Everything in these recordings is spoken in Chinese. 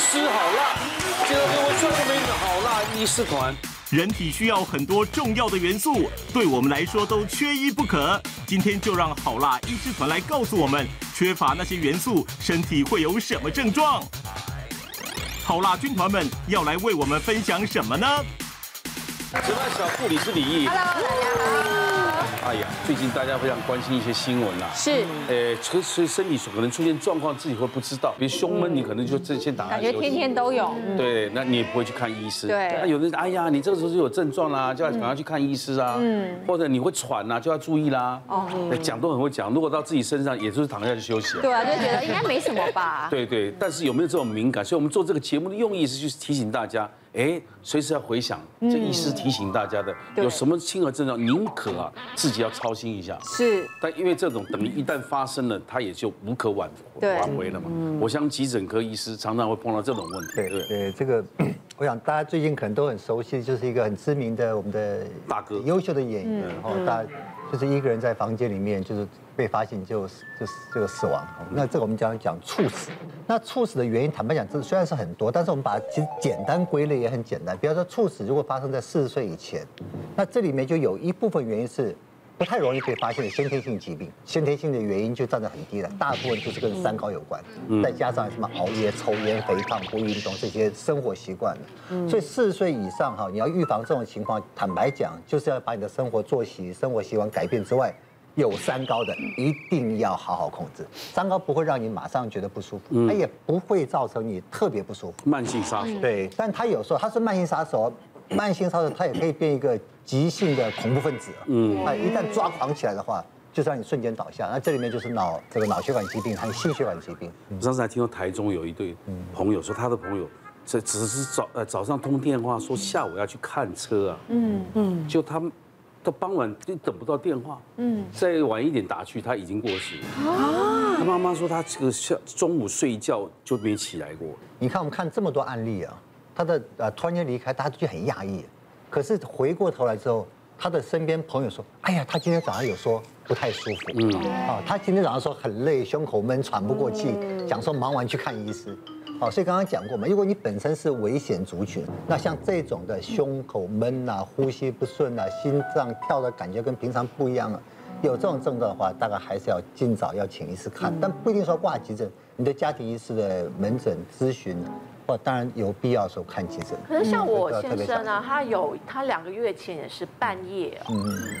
师好辣，介绍各位帅哥美女好辣医师团。人体需要很多重要的元素，对我们来说都缺一不可。今天就让好辣医师团来告诉我们，缺乏那些元素，身体会有什么症状？好辣军团们要来为我们分享什么呢？值班小护理是李毅。Hello，大家好。哎呀，最近大家非常关心一些新闻呐，是，呃，所所以身体可能出现状况，自己会不知道，比如胸闷，你可能就这先打。感觉天天都有。对，那你也不会去看医师。对。那有的人，哎呀，你这个时候就有症状啦，就要赶快去看医师啊。嗯。或者你会喘呐，就要注意啦。哦。讲都很会讲，如果到自己身上，也就是躺下去休息。对啊，就觉得应该没什么吧。对对，但是有没有这种敏感？所以我们做这个节目的用意是去提醒大家。哎，随时要回想，这医师提醒大家的，有什么轻微症状，宁可啊自己要操心一下。是。但因为这种等于一旦发生了，它也就无可挽挽回了嘛。我想急诊科医师常常会碰到这种问题。对对，这个 我想大家最近可能都很熟悉，就是一个很知名的我们的大哥，优秀的演员，然后大。就是一个人在房间里面，就是被发现就就是这个死亡。那这个我们讲讲猝死。那猝死的原因，坦白讲，这虽然是很多，但是我们把它其实简单归类也很简单。比方说，猝死如果发生在四十岁以前，那这里面就有一部分原因是。不太容易被发现的先天性疾病，先天性的原因就占得很低了，大部分就是跟三高有关，再加上什么熬夜、抽烟、肥胖、不运动这些生活习惯。所以四十岁以上哈，你要预防这种情况，坦白讲，就是要把你的生活作息、生活习惯改变之外，有三高的一定要好好控制。三高不会让你马上觉得不舒服，它也不会造成你特别不舒服。慢性杀手。对，但它有时候它是慢性杀手。慢性杀手，它也可以变一个急性的恐怖分子。嗯，它一旦抓狂起来的话，就是让你瞬间倒下。那这里面就是脑这个脑血管疾病还有心血管疾病。我上次还听到台中有一对朋友说，他的朋友这只是早呃早上通电话说下午要去看车啊。嗯嗯，就他们到傍晚就等不到电话。嗯，再晚一点打去，他已经过世了。啊，他妈妈说他这个下中午睡觉就没起来过。你看我们看这么多案例啊。他的呃突然间离开，大家就很讶异。可是回过头来之后，他的身边朋友说：“哎呀，他今天早上有说不太舒服，嗯，啊，他今天早上说很累，胸口闷，喘不过气，想说忙完去看医师。好，所以刚刚讲过嘛，如果你本身是危险族群，那像这种的胸口闷啊、呼吸不顺啊、心脏跳的感觉跟平常不一样啊，有这种症状的话，大概还是要尽早要请医师看，但不一定说挂急诊，你的家庭医师的门诊咨询。当然有必要的时候看急诊。可是像我先生呢，他有他两个月前也是半夜，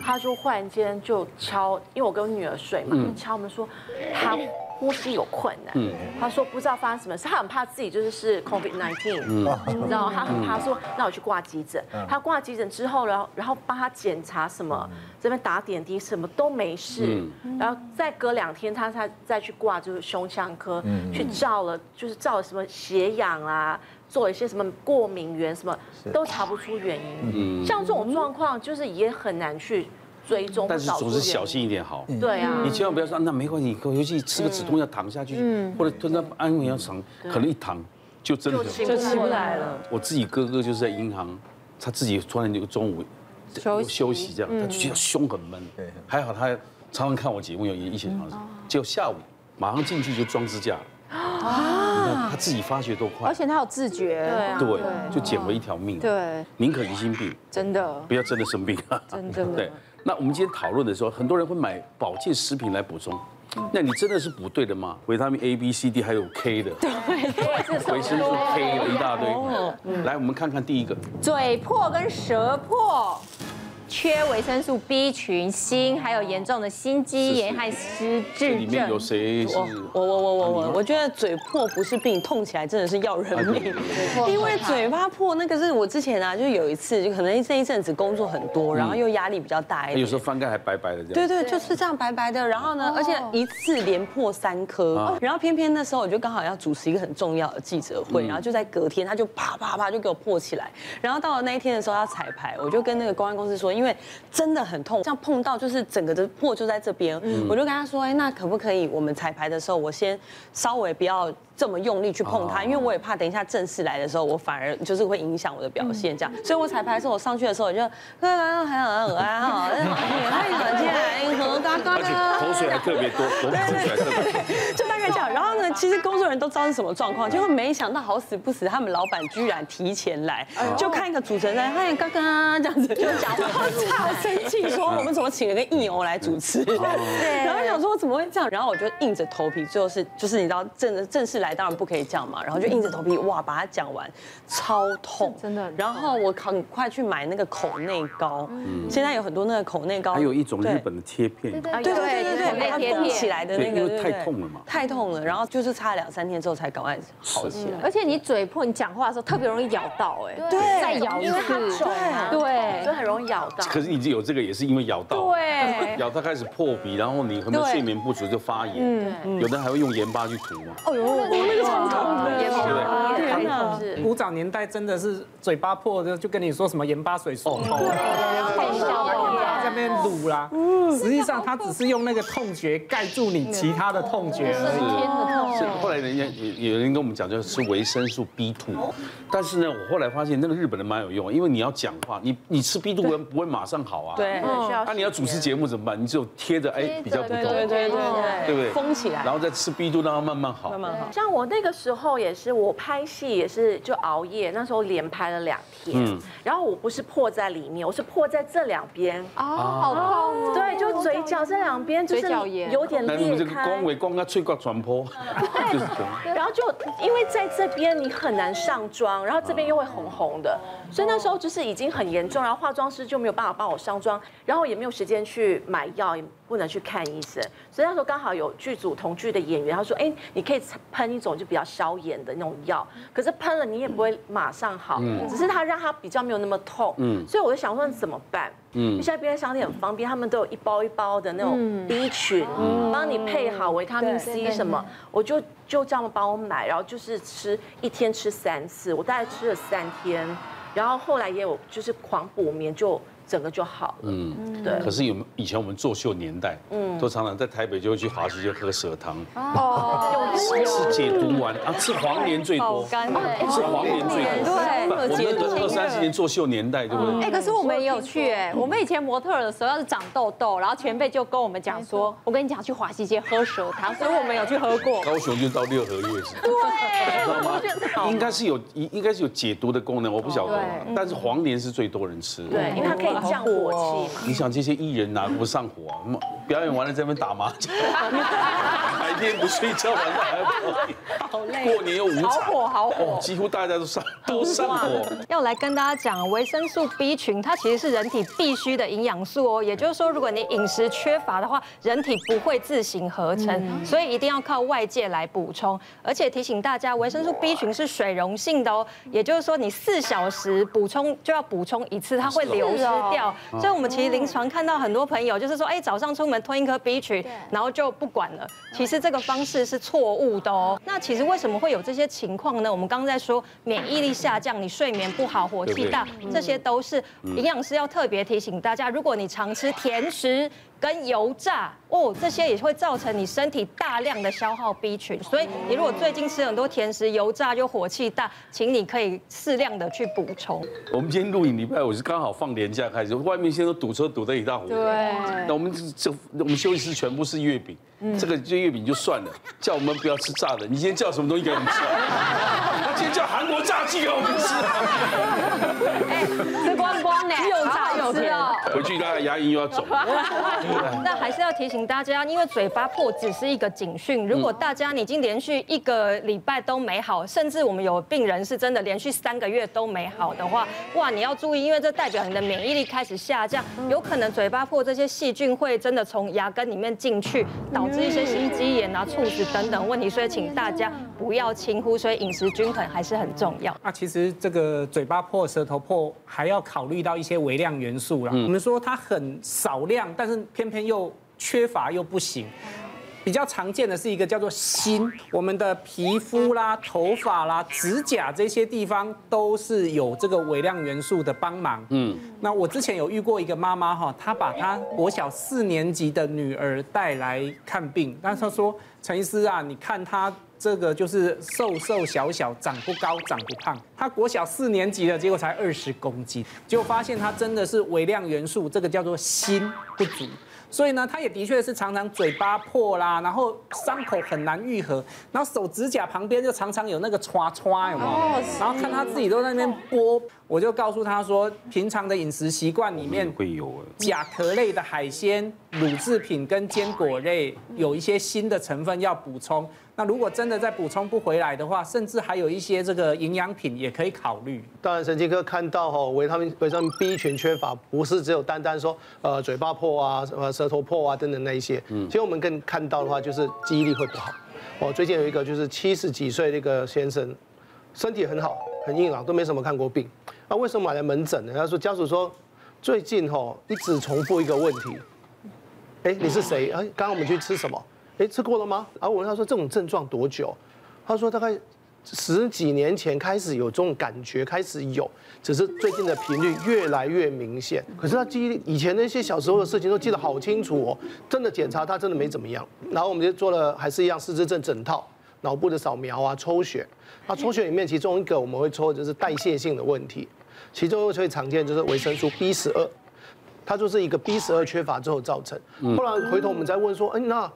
他就忽然间就敲，因为我跟我女儿睡嘛，就敲门说他。呼吸有困难，嗯，他说不知道发生什么事，他很怕自己就是是 COVID nineteen，嗯，你知道，他很怕说，那我去挂急诊，他挂急诊之后，然后然后帮他检查什么，这边打点滴什么都没事，然后再隔两天他才再去挂就是胸腔科，去照了就是照了什么血氧啊，做一些什么过敏源什么都查不出原因，像这种状况就是也很难去。追踪，但是总是小心一点好。对啊，你千万不要说那没关系，尤其吃个止痛药躺下去，或者吞个安眠药躺，可能一躺就真的就起不来了。我自己哥哥就是在银行，他自己突然就中午休息这样，他就觉得胸很闷。对，还好他常常看我节目，有一起尝试。结果下午马上进去就装支架。啊！他自己发觉多快，而且他有自觉，对，就捡回一条命。对，宁可疑心病，真的不要真的生病。真的。对，那我们今天讨论的时候，很多人会买保健食品来补充，那你真的是补对的吗？维他命 A、B、C、D 还有 K 的，对，维生素 K 有一大堆。来，我们看看第一个，嘴破跟舌破。缺维生素 B 群、锌，还有严重的心肌炎和失智症。里面有谁？我我我我我，我觉得嘴破不是病，痛起来真的是要人命。因为嘴巴破，那个是我之前啊，就有一次，就可能这一阵子工作很多，然后又压力比较大一点。有时候翻盖还白白的这样。对对，就是这样白白的。然后呢，而且一次连破三颗。然后偏偏那时候我就刚好要主持一个很重要的记者会，然后就在隔天，他就啪啪啪就给我破起来。然后到了那一天的时候要彩排，我就跟那个公关公司说。因为真的很痛，像碰到就是整个的破就在这边，我就跟他说，哎，那可不可以我们彩排的时候，我先稍微不要这么用力去碰它，因为我也怕等一下正式来的时候，我反而就是会影响我的表现这样。所以我彩排的时候，我上去的时候，我就，还好还好还好，太冷静了，喝嘎嘎的，口水还特别多，口水还特别多，就大概这样。然后呢，其实工作人员都知道是什么状况，结果没想到好死不死，他们老板居然提前来，就看一个主持人在，他也刚刚这样子就讲，然后超生气，说我们怎么请了个义欧来主持？对。然后想说怎么会这样？然后我就硬着头皮，最后是就是你知道正正式来当然不可以这样嘛，然后就硬着头皮哇把它讲完，超痛，真的。然后我很快去买那个口内膏，现在有很多那个口内膏，还有一种日本的贴片，对对对对对，它封起来的那个，因为太痛了嘛，太痛了。然后就是擦了两三天之后才赶快好起来。而且你嘴破，你讲话的时候特别容易咬到，哎，对，再咬一次，对，就很容易咬到。可是你有这个也是因为咬到，对，咬到开始破皮，然后你可能睡眠不足就发炎，嗯，有的还会用盐巴去涂嘛。哦呦，那个超痛的，盐巴，天哪！古早年代真的是嘴巴破的，就跟你说什么盐巴水漱口，太小了，在那边卤啦。嗯，实际上他只是用那个痛觉盖住你其他的痛觉而已。是，后来人家有有人跟我们讲，就是吃维生素 B two，但是呢，我后来发现那个日本人蛮有用，因为你要讲话，你你吃 B two 不不会马上好啊。对，那你要主持节目怎么办？你只有贴着哎比较不痛，对对对对，对不对？封起来，然后再吃 B two 让它慢慢好，慢慢好。像我那个时候也是，我拍戏也是就熬夜，那时候连拍了两天，然后我不是破在里面，我是破在这两边。哦，好痛。对，就嘴角这两边就是有点裂开。那这个光尾光它脆骨传播，就是这样。然后就因为在这边你很难上妆，然后这边又会红红的，所以那时候就是已经很严重，然后化妆师就没有办法帮我上妆，然后也没有时间去买药，也不能去看医生，所以那时候刚好有剧组同剧的演员，他说：“哎，你可以喷一种就比较消炎的那种药，可是喷了你也不会马上好，只是它让它比较没有那么痛。”嗯，所以我就想说怎么办？嗯，现在便利商店很方便，他们都有一包一包的那种 B 群，帮你配好维他命 C 什么，我就就这样帮我买，然后就是吃一天吃三次，我大概吃了三天，然后后来也有就是狂补眠就。整个就好了。嗯，对。可是有以前我们作秀年代，嗯，都常常在台北就会去华西街喝蛇汤。哦。吃解毒丸啊，吃黄连最多。吃黄连最多。对。我们二三十年作秀年代，对不对？哎，可是我们也有去哎，我们以前模特的时候要是长痘痘，然后前辈就跟我们讲说，我跟你讲去华西街喝蛇汤，所以我们有去喝过。高雄就到六合院子。对。应该是有应应该是有解毒的功能，我不晓得。但是黄连是最多人吃。对，因为它可以。降火气嘛？你想这些艺人哪不上火啊？表演完了在那边打麻将，白天不睡觉，晚上还要表演，好累。过年又无常，好火好火，几乎大家都上都上火。要来跟大家讲，维生素 B 群它其实是人体必需的营养素哦。也就是说，如果你饮食缺乏的话，人体不会自行合成，所以一定要靠外界来补充。而且提醒大家，维生素 B 群是水溶性的哦，也就是说你四小时补充就要补充一次，它会流失掉。所以我们其实临床看到很多朋友就是说，哎，早上出门。吞一颗 B 群，然后就不管了。其实这个方式是错误的哦。那其实为什么会有这些情况呢？我们刚刚在说免疫力下降，你睡眠不好，火气大，这些都是营养师要特别提醒大家。如果你常吃甜食跟油炸哦，这些也会造成你身体大量的消耗 B 群。所以你如果最近吃很多甜食、油炸就火气大，请你可以适量的去补充。我们今天录影礼拜五是刚好放年假开始，外面现在都堵车堵得一塌糊涂。对，那我们这我们休息室全部是月饼。这个这月饼就算了，叫我们不要吃炸的。你今天叫什么东西给我们吃？他 今天叫韩国炸鸡给我们吃。哎，吃光光呢，又炸又甜。回去大家牙龈又要肿。那还是要提醒大家，因为嘴巴破只是一个警讯。如果大家你已经连续一个礼拜都没好，甚至我们有病人是真的连续三个月都没好的话，哇，你要注意，因为这代表你的免疫力开始下降，有可能嘴巴破这些细菌会真的从牙根里面进去，导。致一些心肌炎啊、猝死等等问题，所以请大家不要轻忽，所以饮食均衡还是很重要。那其实这个嘴巴破、舌头破，还要考虑到一些微量元素啦。我们说它很少量，但是偏偏又缺乏又不行。比较常见的是一个叫做锌，我们的皮肤啦、头发啦、指甲这些地方都是有这个微量元素的帮忙。嗯，那我之前有遇过一个妈妈哈，她把她国小四年级的女儿带来看病，但是她说陈医师啊，你看她这个就是瘦瘦小小，长不高，长不胖。他国小四年级的结果才二十公斤，结果发现他真的是微量元素，这个叫做锌不足。所以呢，他也的确是常常嘴巴破啦，然后伤口很难愈合，然后手指甲旁边就常常有那个刷刷，有没有？然后看他自己都在那边剥，我就告诉他说，平常的饮食习惯里面会有甲壳类的海鲜、乳制品跟坚果类有一些新的成分要补充。那如果真的再补充不回来的话，甚至还有一些这个营养品也可以考虑。当然，神经科看到哈维他命维他命 B 群缺乏，不是只有单单说呃嘴巴破啊、呃舌头破啊等等那一些。嗯。其实我们更看到的话，就是记忆力会不好。哦，最近有一个就是七十几岁的一个先生，身体很好，很硬朗，都没什么看过病。那为什么买来门诊呢？他说家属说最近哈一直重复一个问题。哎，你是谁？哎，刚刚我们去吃什么？哎，吃过了吗？然后我问他说这种症状多久？他说大概十几年前开始有这种感觉，开始有，只是最近的频率越来越明显。可是他记忆以前那些小时候的事情都记得好清楚哦，真的检查他真的没怎么样。然后我们就做了还是一样四肢症整套，脑部的扫描啊，抽血。那抽血里面其中一个我们会抽的就是代谢性的问题，其中一个最常见就是维生素 B 十二，它就是一个 B 十二缺乏之后造成。后来回头我们再问说，哎那。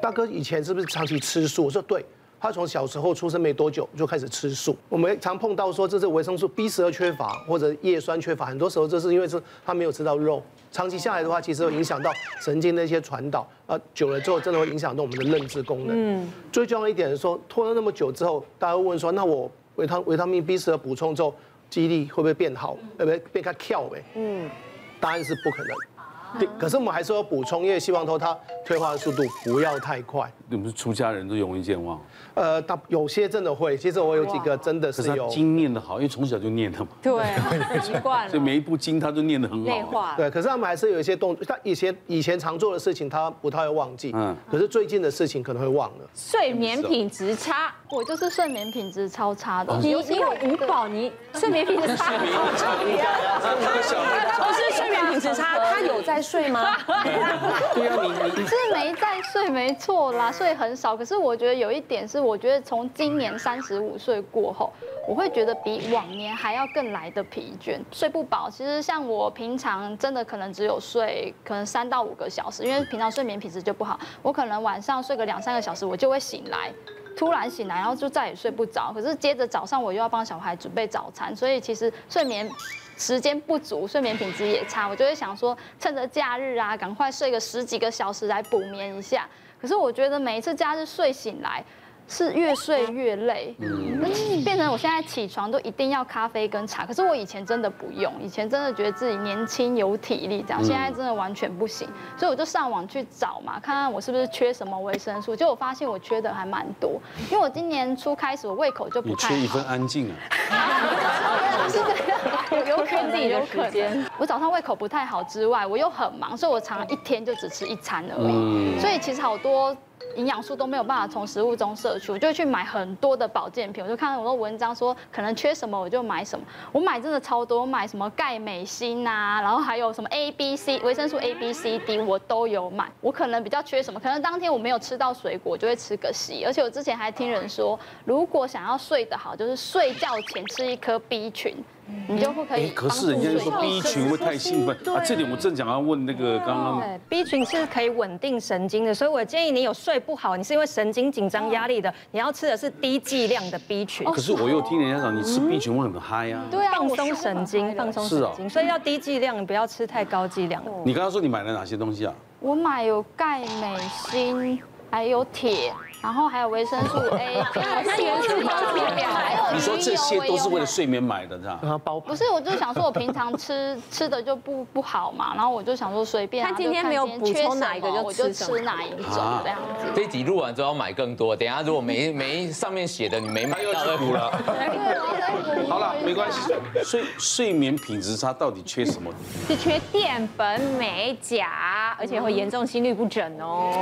大哥以前是不是长期吃素？我说对，他从小时候出生没多久就开始吃素。我们常碰到说这是维生素 B 十二缺乏或者叶酸缺乏，很多时候这是因为是他没有吃到肉。长期下来的话，其实会影响到神经的一些传导，啊，久了之后真的会影响到我们的认知功能。嗯。最重要一点是说，拖了那么久之后，大家会问说，那我维他维他命 B 十二补充之后，记忆力会不会变好？会不会变开跳？呗？嗯。答案是不可能。对，可是我们还是要补充，因为希望说它退化的速度不要太快。你们是出家人都容易健忘？呃，他有些真的会。其实我有几个真的是有。是经念的好，因为从小就念的嘛。对，习惯了。所以每一部经他都念得很好。内化。对，可是他们还是有一些动作，他以前以前常做的事情，他不太会忘记。嗯。可是最近的事情可能会忘了。睡眠品质差，我就是睡眠品质超差的。你你有五宝，你 睡眠品质差。睡眠差。不 是睡眠品质差，他有在睡吗？对啊，你你是没在睡，没错啦，睡很少。可是我觉得有一点是，我觉得从今年三十五岁过后，我会觉得比往年还要更来的疲倦，睡不饱。其实像我平常真的可能只有睡可能三到五个小时，因为平常睡眠品质就不好，我可能晚上睡个两三个小时，我就会醒来，突然醒来，然后就再也睡不着。可是接着早上我又要帮小孩准备早餐，所以其实睡眠。时间不足，睡眠品质也差，我就会想说，趁着假日啊，赶快睡个十几个小时来补眠一下。可是我觉得每一次假日睡醒来，是越睡越累，嗯，变成我现在起床都一定要咖啡跟茶。可是我以前真的不用，以前真的觉得自己年轻有体力这样，现在真的完全不行。所以我就上网去找嘛，看看我是不是缺什么维生素。结果我发现我缺的还蛮多，因为我今年初开始我胃口就不太好。你缺一份安静啊。是这样，有可能自己的时间。我早上胃口不太好之外，我又很忙，所以我常常一天就只吃一餐而已。所以其实好多。营养素都没有办法从食物中摄取，我就去买很多的保健品。我就看很多文章说可能缺什么，我就买什么。我买真的超多，我买什么钙、镁、锌啊，然后还有什么 A、B、C 维生素 A、B、C、D 我都有买。我可能比较缺什么，可能当天我没有吃到水果，我就会吃个硒。而且我之前还听人说，如果想要睡得好，就是睡觉前吃一颗 B 群。你就不可以。可是人家就说 B 群会太兴奋啊，这点我正想要问那个刚刚。对，B 群是可以稳定神经的，所以我建议你有睡不好，你是因为神经紧张压力的，你要吃的是低剂量的 B 群。可是我又听人家讲，你吃 B 群会很嗨啊。对啊，放松神经，放松神经，所以要低剂量，不要吃太高剂量。你刚刚说你买了哪些东西啊？我买有钙、镁、锌，还有铁。然后还有维生素 A，还有元素包里面，还有你说这些都是为了睡眠买的，是吧？包不是，我就想说，我平常吃吃的就不不好嘛，然后我就想说随便。他今天没有补充哪一个，我就吃哪一种这样子。这集录完之后要买更多，等下如果没 没上面写的你没买，又要再补了。好了，没关系。睡睡眠品质差到底缺什么？是缺淀粉、镁、钾，而且会严重心律不整哦。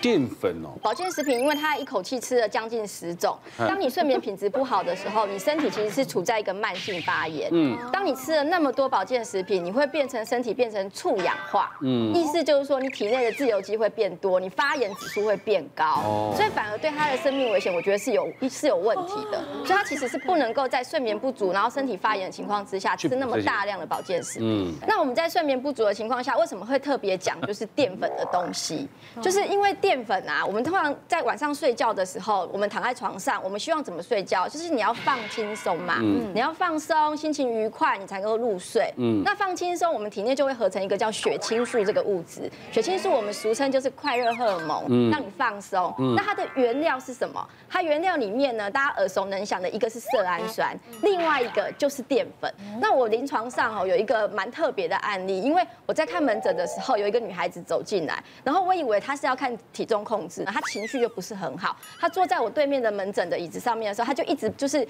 淀粉哦。保健食品。眠，因为他一口气吃了将近十种。当你睡眠品质不好的时候，你身体其实是处在一个慢性发炎。嗯，当你吃了那么多保健食品，你会变成身体变成促氧化。嗯，意思就是说你体内的自由基会变多，你发炎指数会变高。哦，所以反而对他的生命危险，我觉得是有是有问题的。所以他其实是不能够在睡眠不足，然后身体发炎的情况之下吃那么大量的保健食品。嗯，那我们在睡眠不足的情况下，为什么会特别讲就是淀粉的东西？就是因为淀粉啊，我们通常在晚上睡觉的时候，我们躺在床上，我们希望怎么睡觉？就是你要放轻松嘛，嗯，你要放松，心情愉快，你才能够入睡。嗯，那放轻松，我们体内就会合成一个叫血清素这个物质。血清素我们俗称就是快乐荷尔蒙，让你放松。那它的原料是什么？它原料里面呢，大家耳熟能详的一个是色氨酸，另外一个就是淀粉。那我临床上哦有一个蛮特别的案例，因为我在看门诊的时候，有一个女孩子走进来，然后我以为她是要看体重控制，她情绪就不是很好。他坐在我对面的门诊的椅子上面的时候，他就一直就是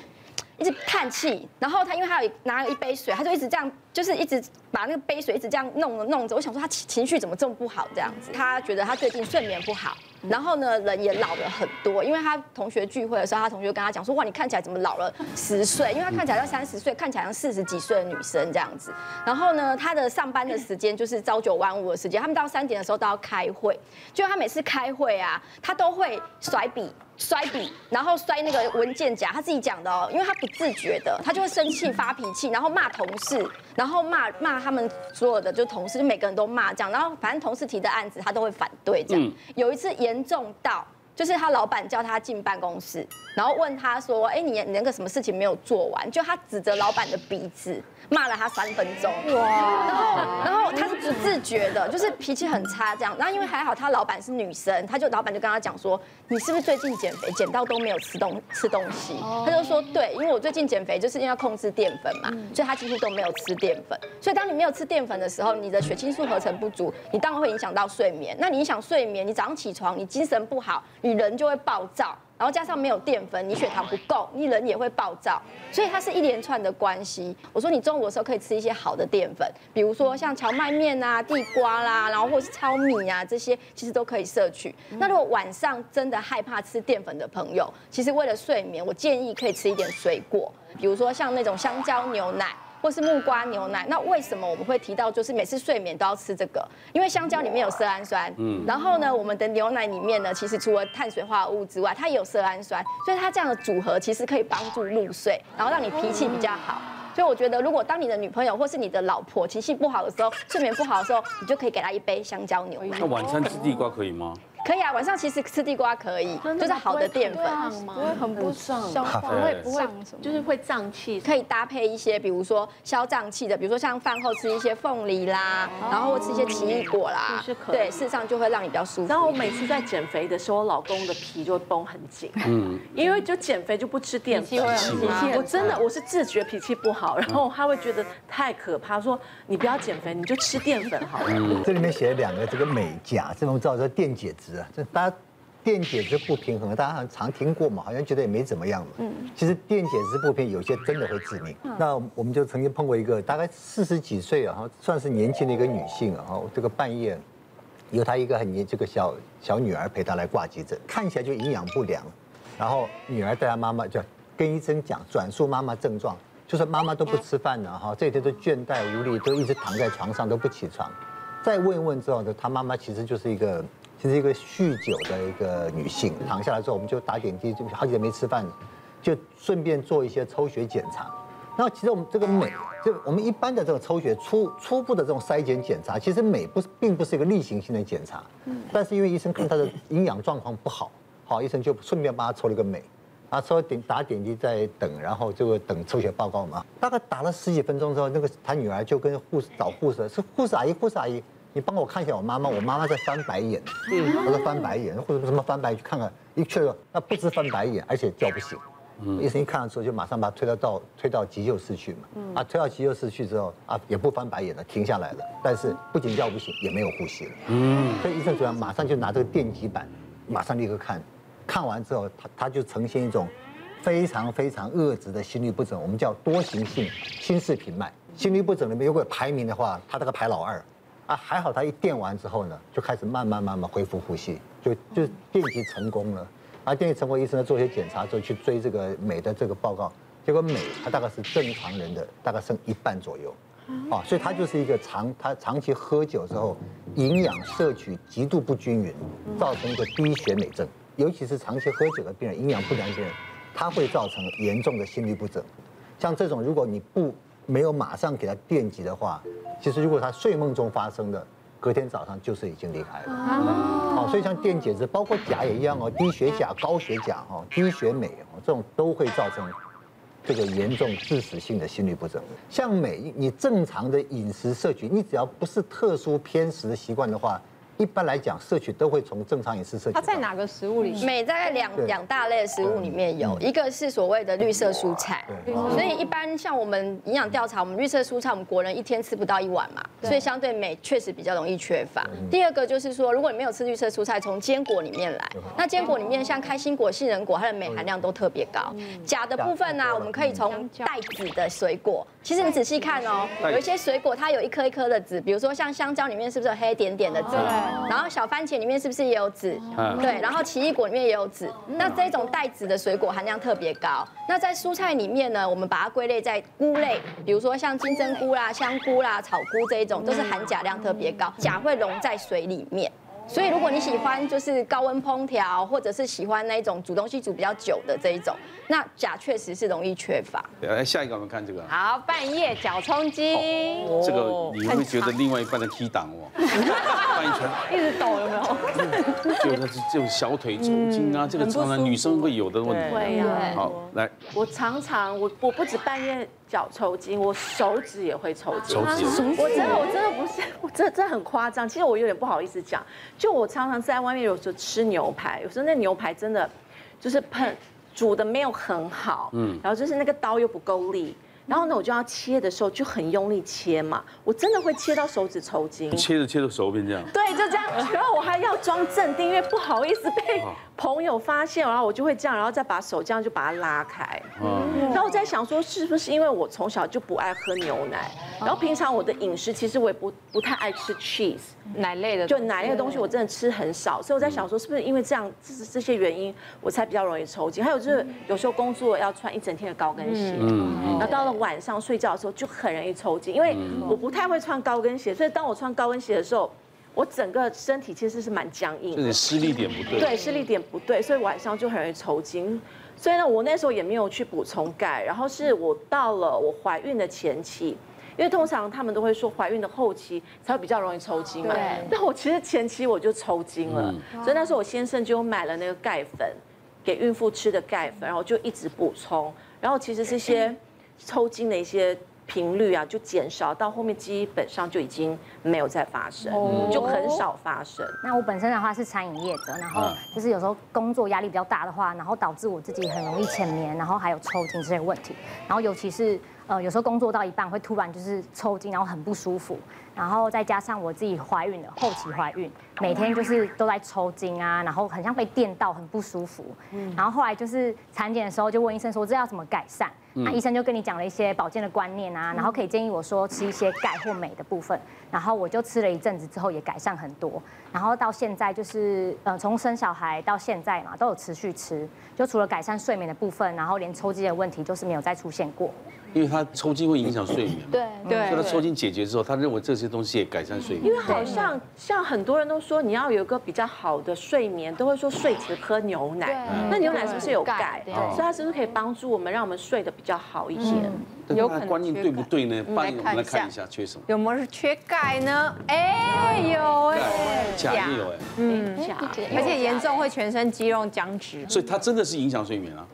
一直叹气，然后他因为他有拿了一杯水，他就一直这样，就是一直把那个杯水一直这样弄着弄着。我想说他情绪怎么这么不好这样子？他觉得他最近睡眠不好。然后呢，人也老了很多，因为他同学聚会的时候，他同学跟他讲说，哇，你看起来怎么老了十岁？因为他看起来像三十岁，看起来像四十几岁的女生这样子。然后呢，他的上班的时间就是朝九晚五的时间，他们到三点的时候都要开会。就他每次开会啊，他都会甩笔。摔笔，然后摔那个文件夹，他自己讲的哦，因为他不自觉的，他就会生气发脾气，然后骂同事，然后骂骂他们所有的就同事，就每个人都骂这样，然后反正同事提的案子他都会反对这样。有一次严重到，就是他老板叫他进办公室，然后问他说，哎，你你那个什么事情没有做完？就他指着老板的鼻子。骂了他三分钟，哇！然后，然后他是不自觉的，就是脾气很差这样。然后因为还好他老板是女生，他就老板就跟他讲说，你是不是最近减肥减到都没有吃东吃东西？他就说对，因为我最近减肥就是因为要控制淀粉嘛，所以他几乎都没有吃淀粉。所以当你没有吃淀粉的时候，你的血清素合成不足，你当然会影响到睡眠。那你影响睡眠，你早上起床你精神不好，你人就会暴躁。然后加上没有淀粉，你血糖不够，你人也会暴躁，所以它是一连串的关系。我说你中午的时候可以吃一些好的淀粉，比如说像蕎麦面啊、地瓜啦，然后或是糙米啊这些，其实都可以摄取。那如果晚上真的害怕吃淀粉的朋友，其实为了睡眠，我建议可以吃一点水果，比如说像那种香蕉牛奶。或是木瓜牛奶，那为什么我们会提到就是每次睡眠都要吃这个？因为香蕉里面有色氨酸，嗯，然后呢，我们的牛奶里面呢，其实除了碳水化合物之外，它也有色氨酸，所以它这样的组合其实可以帮助入睡，然后让你脾气比较好。所以我觉得，如果当你的女朋友或是你的老婆情绪不好的时候，睡眠不好的时候，你就可以给她一杯香蕉牛奶。那晚餐吃地瓜可以吗？可以啊，晚上其实吃地瓜可以，就是好的淀粉，不会很不胀，不会不会，就是会胀气。可以搭配一些，比如说消胀气的，比如说像饭后吃一些凤梨啦，然后吃一些奇异果啦，对，事实上就会让你比较舒服。然后我每次在减肥的时候，我老公的皮就会绷很紧，嗯，因为就减肥就不吃淀粉，我真的我是自觉脾气不好，然后他会觉得太可怕，说你不要减肥，你就吃淀粉好了。这里面写了两个这个美钾，这种叫做电解质。这大家电解质不平衡，大家好像常听过嘛，好像觉得也没怎么样嘛。嗯，其实电解质不平衡，有些真的会致命。那我们就曾经碰过一个大概四十几岁啊，算是年轻的一个女性啊，这个半夜有她一个很年这个小小女儿陪她来挂急诊，看起来就营养不良。然后女儿带她妈妈就跟医生讲，转述妈妈症状，就说妈妈都不吃饭了哈，这天都倦怠无力，都一直躺在床上都不起床。再问一问之后呢，她妈妈其实就是一个。其实一个酗酒的一个女性躺下来之后，我们就打点滴，就好几天没吃饭，就顺便做一些抽血检查。那其实我们这个镁，就我们一般的这个抽血初初步的这种筛检检查，其实镁不是并不是一个例行性的检查。嗯但是因为医生看她的营养状况不好，好，医生就顺便帮她抽了个镁，啊，抽点打点滴在等，然后就等抽血报告嘛。大概打了十几分钟之后，那个他女儿就跟护士找护士，是护士阿姨，护士阿姨。你帮我看一下我妈妈，我妈妈在翻白眼。嗯，我说翻白眼，或者什么翻白眼，去看看。一确认，那不止翻白眼，而且叫不醒。嗯，医生一看的时候，就马上把他推到到推到急救室去嘛。嗯，啊，推到急救室去之后，啊，也不翻白眼了，停下来了。但是不仅叫不醒，也没有呼吸了。嗯，所以医生主要马上就拿这个电极板，马上立刻看。看完之后，他他就呈现一种非常非常恶质的心律不整，我们叫多形性心室频脉。心律不整里面如果有排名的话，他这个排老二。啊，还好他一电完之后呢，就开始慢慢慢慢恢复呼吸，就就电击成功了。啊，电击成功医生呢做一些检查之后去追这个镁的这个报告，结果镁它大概是正常人的大概剩一半左右，啊，所以他就是一个长他长期喝酒之后营养摄取极度不均匀，造成一个低血镁症，尤其是长期喝酒的病人，营养不良的病人，他会造成严重的心律不整。像这种如果你不没有马上给他电击的话，其实如果他睡梦中发生的。隔天早上就是已经离开了，好，所以像电解质，包括钾也一样哦，低血钾、高血钾哦，低血镁哦，这种都会造成这个严重致死性的心律不整。像镁，你正常的饮食摄取，你只要不是特殊偏食的习惯的话。一般来讲，摄取都会从正常饮食摄取。它在哪个食物里？镁在两两大类的食物里面有一个是所谓的绿色蔬菜，所以一般像我们营养调查，我们绿色蔬菜，我们国人一天吃不到一碗嘛，所以相对镁确实比较容易缺乏。第二个就是说，如果你没有吃绿色蔬菜，从坚果里面来，那坚果里面像开心果、杏仁果，它的镁含量都特别高。钾的部分呢，我们可以从带籽的水果，其实你仔细看哦，有一些水果它有一颗一颗的籽，比如说像香蕉里面是不是有黑点点的籽？然后小番茄里面是不是也有籽？对，然后奇异果里面也有籽。那这种带籽的水果含量特别高。那在蔬菜里面呢，我们把它归类在菇类，比如说像金针菇啦、香菇啦、草菇这一种，都是含钾量特别高，钾会溶在水里面。所以，如果你喜欢就是高温烹调，或者是喜欢那一种煮东西煮比较久的这一种，那钾确实是容易缺乏。来，下一个我们看这个。好，半夜脚抽筋。这个你会觉得另外一半的踢档哦？半夜拳一直抖有没有？就那是这种小腿抽筋啊，这个常常女生会有的问题。会呀。好，来。我常常我我不止半夜。脚抽筋，我手指也会抽筋。手指，我真的 我真的不是，我真的真的很夸张。其实我有点不好意思讲，就我常常在外面有时候吃牛排，有时候那牛排真的就是喷煮的没有很好，嗯，然后就是那个刀又不够力。然后呢，我就要切的时候就很用力切嘛，我真的会切到手指抽筋。切着切着手变这样。对，就这样。然后我还要装镇定，因为不好意思被朋友发现，然后我就会这样，然后再把手这样就把它拉开。然后我在想说，是不是因为我从小就不爱喝牛奶，然后平常我的饮食其实我也不不太爱吃 cheese 奶类的，就奶类的东西我真的吃很少，所以我在想说，是不是因为这样这这些原因，我才比较容易抽筋。还有就是有时候工作要穿一整天的高跟鞋，然后到了。晚上睡觉的时候就很容易抽筋，因为我不太会穿高跟鞋，所以当我穿高跟鞋的时候，我整个身体其实是蛮僵硬的。就是施力点不对。对，施力点不对，所以晚上就很容易抽筋。所以呢，我那时候也没有去补充钙，然后是我到了我怀孕的前期，因为通常他们都会说怀孕的后期才会比较容易抽筋嘛。对。但我其实前期我就抽筋了，所以那时候我先生就买了那个钙粉，给孕妇吃的钙粉，然后就一直补充，然后其实这些。抽筋的一些频率啊，就减少到后面基本上就已经没有再发生，就很少发生。那我本身的话是餐饮业者，然后就是有时候工作压力比较大的话，然后导致我自己很容易浅眠，然后还有抽筋这些问题。然后尤其是呃有时候工作到一半会突然就是抽筋，然后很不舒服。然后再加上我自己怀孕了，后期怀孕，每天就是都在抽筋啊，然后很像被电到，很不舒服。嗯然后后来就是产检的时候就问医生说，这要怎么改善？那医生就跟你讲了一些保健的观念啊，然后可以建议我说吃一些钙或镁的部分。然后我就吃了一阵子之后也改善很多。然后到现在就是呃从生小孩到现在嘛都有持续吃，就除了改善睡眠的部分，然后连抽筋的问题就是没有再出现过。因为他抽筋会影响睡眠，对对，所以他抽筋解决之后，他认为这些东西也改善睡眠。因为好像像很多人都说，你要有一个比较好的睡眠，都会说睡前喝牛奶。那牛奶是不是有钙？所以它是不是可以帮助我们，让我们睡得比较好一些？有可能观念对不对呢？帮我们来看一下，缺什么？有没有是缺钙呢？哎，有哎，钾也有哎，嗯，假，而且严重会全身肌肉僵直。所以它真的是影响睡眠啊。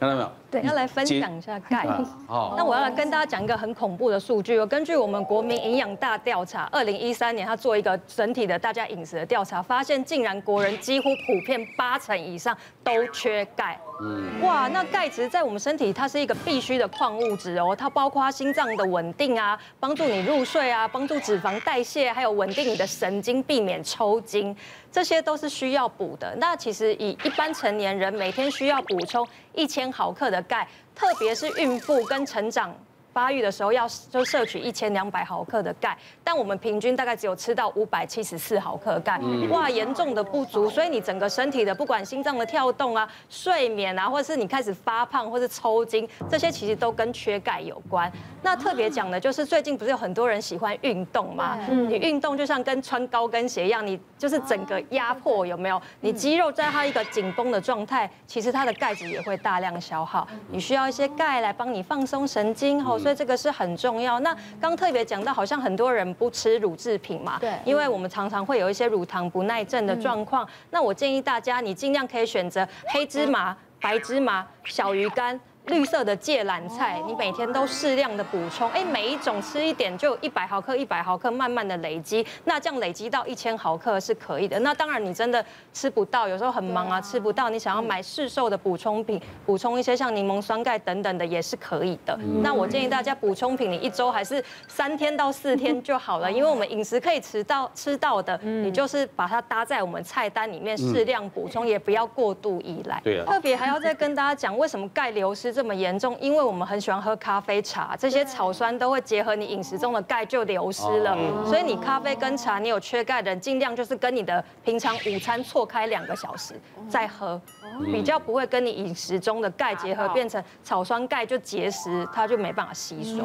看到没有？对，要来分享一下钙。好，那我要来跟大家讲一个很恐怖的数据。我根据我们国民营养大调查，二零一三年他做一个整体的大家饮食的调查，发现竟然国人几乎普遍八成以上都缺钙。嗯，哇，那钙质在我们身体它是一个必须的矿物质哦，它包括心脏的稳定啊，帮助你入睡啊，帮助脂肪代谢，还有稳定你的神经，避免抽筋，这些都是需要补的。那其实以一般成年人每天需要补充一千毫克的钙，特别是孕妇跟成长发育的时候要就摄取一千两百毫克的钙，但我们平均大概只有吃到五百七十四毫克钙，哇，严重的不足，所以你整个身体的不管心脏的跳动啊、睡眠啊，或者是你开始发胖或是抽筋，这些其实都跟缺钙有关。那特别讲的就是最近不是有很多人喜欢运动嘛？你运动就像跟穿高跟鞋一样，你就是整个压迫有没有？你肌肉在它一个紧绷的状态，其实它的钙质也会大量消耗，你需要一些钙来帮你放松神经哦，所以这个是很重要。那刚特别讲到，好像很多人不吃乳制品嘛，对，因为我们常常会有一些乳糖不耐症的状况。那我建议大家，你尽量可以选择黑芝麻、白芝麻、小鱼干。绿色的芥蓝菜，你每天都适量的补充，哎，每一种吃一点，就一百毫克，一百毫克，慢慢的累积，那这样累积到一千毫克是可以的。那当然，你真的吃不到，有时候很忙啊，吃不到，你想要买市售的补充品，补充一些像柠檬酸钙等等的也是可以的。那我建议大家补充品，你一周还是三天到四天就好了，因为我们饮食可以吃到吃到的，你就是把它搭在我们菜单里面适量补充，也不要过度依赖。对啊。特别还要再跟大家讲，为什么钙流失这么严重，因为我们很喜欢喝咖啡茶，这些草酸都会结合你饮食中的钙就流失了。所以你咖啡跟茶，你有缺钙的人，尽量就是跟你的平常午餐错开两个小时再喝，比较不会跟你饮食中的钙结合，变成草酸钙就结石，它就没办法吸收。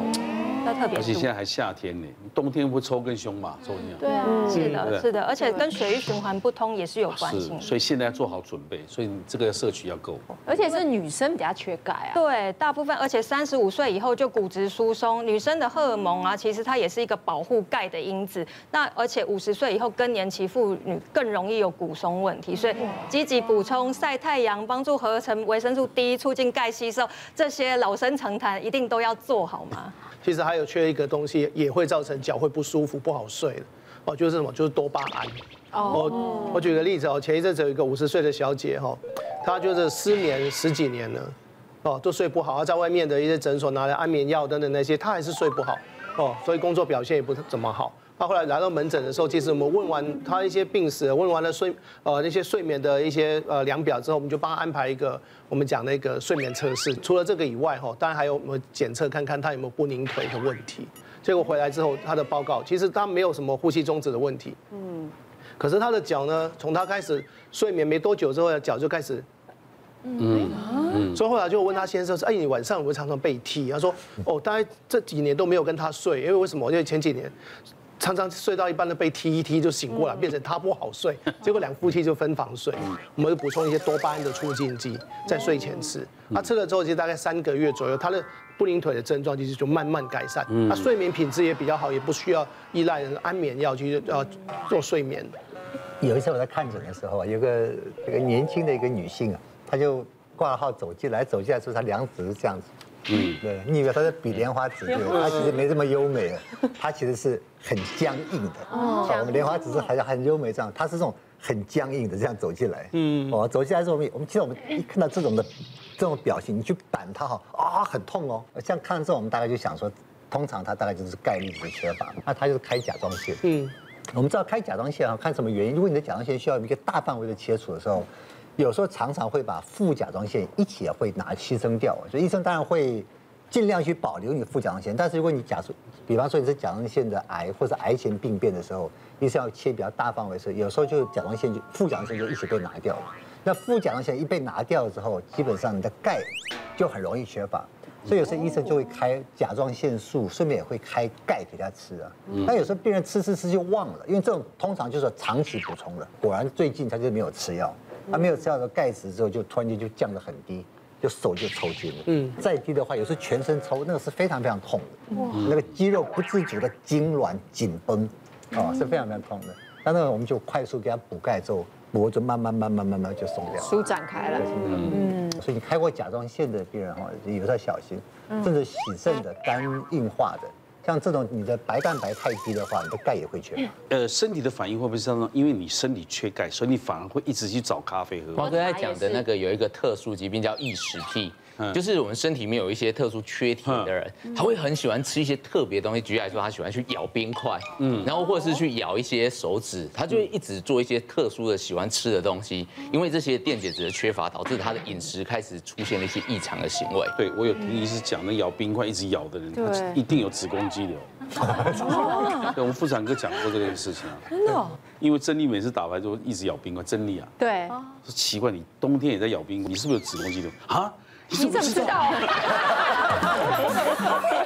要特别。而且现在还夏天呢，冬天不抽更凶嘛，抽一样。对啊，是的，是的，而且跟血液循环不通也是有关系。所以现在要做好准备，所以你这个摄取要够。而且是女生比较缺钙啊。对。大部分，而且三十五岁以后就骨质疏松，女生的荷尔蒙啊，其实它也是一个保护钙的因子。那而且五十岁以后更年期妇女更容易有骨松问题，所以积极补充晒太阳，帮助合成维生素 D，促进钙吸收，这些老生常谈，一定都要做好吗？其实还有缺一个东西，也会造成脚会不舒服、不好睡的哦，就是什么？就是多巴胺。哦。我我举个例子哦，前一阵子有一个五十岁的小姐哈，她就是失眠十几年了。哦，都睡不好，他在外面的一些诊所拿来安眠药等等那些，他还是睡不好，哦，所以工作表现也不怎么好。他后来来到门诊的时候，其实我们问完他一些病史，问完了睡呃那些睡眠的一些呃量表之后，我们就帮他安排一个我们讲那个睡眠测试。除了这个以外，哈，当然还有我们检测看看他有没有不宁腿的问题。结果回来之后，他的报告其实他没有什么呼吸中止的问题，嗯，可是他的脚呢，从他开始睡眠没多久之后，脚就开始。嗯，嗯，所以后来就问他先生说：“哎，你晚上会不会常常被踢？”他说：“哦，大概这几年都没有跟他睡，因为为什么？因为前几年常常睡到一半的被踢一踢就醒过来，变成他不好睡，结果两夫妻就分房睡。我们就补充一些多巴胺的促进剂，在睡前吃。他吃了之后，其实大概三个月左右，他的不宁腿的症状其实就慢慢改善。他睡眠品质也比较好，也不需要依赖安眠药去呃做睡眠。有一次我在看诊的时候，有个这个年轻的一个女性啊。他就挂了号走进来，走进来之后他两指是这样子，嗯，对，你以为他是比莲花指，对，他其实没这么优美的，他其实是很僵硬的。哦，我们莲花指是还很优美这样，他是这种很僵硬的这样走进来。嗯，哦，走进来之后，我们我们其实我们一看到这种的这种表情，你去板他哈，啊，很痛哦。像看到这种，我们大概就想说，通常他大概就是钙离子缺乏，那他就是开甲状腺。嗯，我们知道开甲状腺啊，看什么原因？如果你的甲状腺需要一个大范围的切除的时候。有时候常常会把副甲状腺一起会拿牺牲掉，所以医生当然会尽量去保留你副甲状腺。但是如果你假设，比方说你是甲状腺的癌或者癌前病变的时候，医生要切比较大范围的时候，有时候就甲状腺就副甲状腺就一起被拿掉了。那副甲状腺一被拿掉了之后，基本上你的钙就很容易缺乏，所以有时候医生就会开甲状腺素，顺便也会开钙给他吃啊。那有时候病人吃吃吃就忘了，因为这种通常就是长期补充了。果然最近他就没有吃药。他没有吃到的钙质之后，就突然间就降得很低，就手就抽筋了。嗯，再低的话，有时候全身抽，那个是非常非常痛的。哇，那个肌肉不自主的痉挛紧绷，哦，是非常非常痛的。那那个我们就快速给它补钙之后，脖子慢慢慢慢慢慢就松掉了，舒展开了。嗯，所以你开过甲状腺的病人哈，有时候小心，甚至洗肾的、肝硬化的。像这种你的白蛋白太低的话，你的钙也会缺。呃，身体的反应会不会是这样？因为你身体缺钙，所以你反而会一直去找咖啡喝。黄哥在讲的那个有一个特殊疾病叫异食癖，就是我们身体里面有一些特殊缺铁的人，他会很喜欢吃一些特别东西。举例来说，他喜欢去咬冰块，嗯，然后或者是去咬一些手指，他就会一直做一些特殊的喜欢吃的东西。因为这些电解质的缺乏，导致他的饮食开始出现了一些异常的行为。对，我有听医师讲，那咬冰块一直咬的人，他一定有子宫肌瘤。对，我们妇产科讲过这件事情啊。真的？因为珍妮每次打牌都一直咬冰块，珍妮啊。对。说奇怪，你冬天也在咬冰块，你是不是有子宫肌瘤啊？你怎么知道？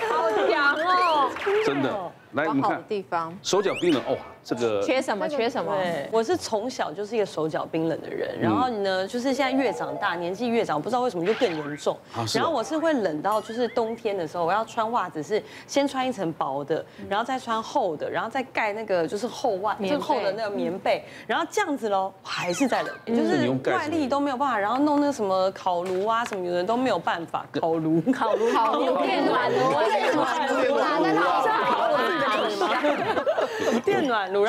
好强哦！真的。来，你看地方，手脚冰冷哦。这个缺什么？缺什么？对，我是从小就是一个手脚冰冷的人，然后呢，就是现在越长大，年纪越长，不知道为什么就更严重。然后我是会冷到，就是冬天的时候，我要穿袜子是先穿一层薄的，然后再穿厚的，然后再盖那个就是厚袜，最厚的那个棉被，然后这样子喽，还是在冷，就是外力都没有办法，然后弄那个什么烤炉啊什么的都没有办法，烤炉、烤炉、烤炉、电暖炉、电暖炉，拿在脑上烤我